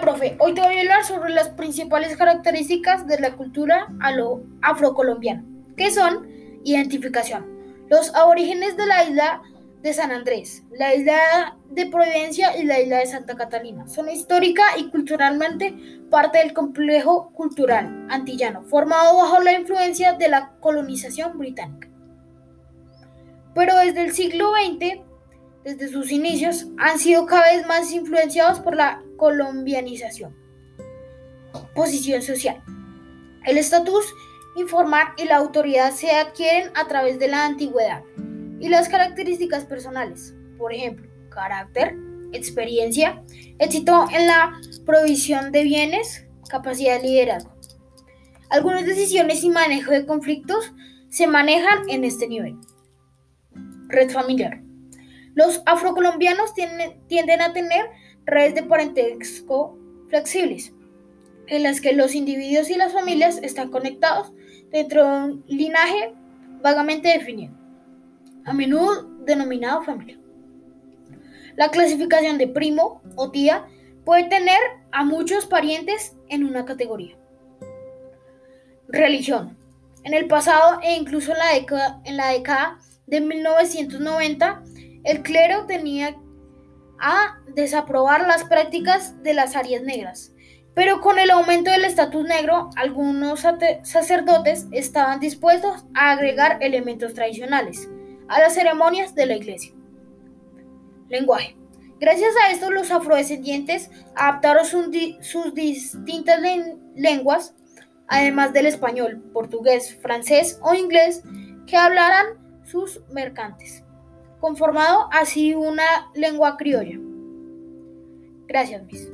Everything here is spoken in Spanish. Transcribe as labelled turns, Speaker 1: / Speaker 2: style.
Speaker 1: profe, hoy te voy a hablar sobre las principales características de la cultura afrocolombiana, que son identificación. Los aborígenes de la isla de San Andrés, la isla de Providencia y la isla de Santa Catalina son histórica y culturalmente parte del complejo cultural antillano, formado bajo la influencia de la colonización británica. Pero desde el siglo XX, desde sus inicios, han sido cada vez más influenciados por la colombianización. Posición social. El estatus informar y la autoridad se adquieren a través de la antigüedad y las características personales, por ejemplo, carácter, experiencia, éxito en la provisión de bienes, capacidad de liderazgo. Algunas decisiones y manejo de conflictos se manejan en este nivel. Red familiar. Los afrocolombianos tienden a tener redes de parentesco flexibles, en las que los individuos y las familias están conectados dentro de un linaje vagamente definido, a menudo denominado familia. La clasificación de primo o tía puede tener a muchos parientes en una categoría. Religión. En el pasado e incluso en la década, en la década de 1990, el clero tenía a desaprobar las prácticas de las áreas negras. Pero con el aumento del estatus negro, algunos sacerdotes estaban dispuestos a agregar elementos tradicionales a las ceremonias de la iglesia. Lenguaje. Gracias a esto, los afrodescendientes adaptaron sus distintas lenguas, además del español, portugués, francés o inglés, que hablaran sus mercantes, conformado así una lengua criolla. Gracias, Miss.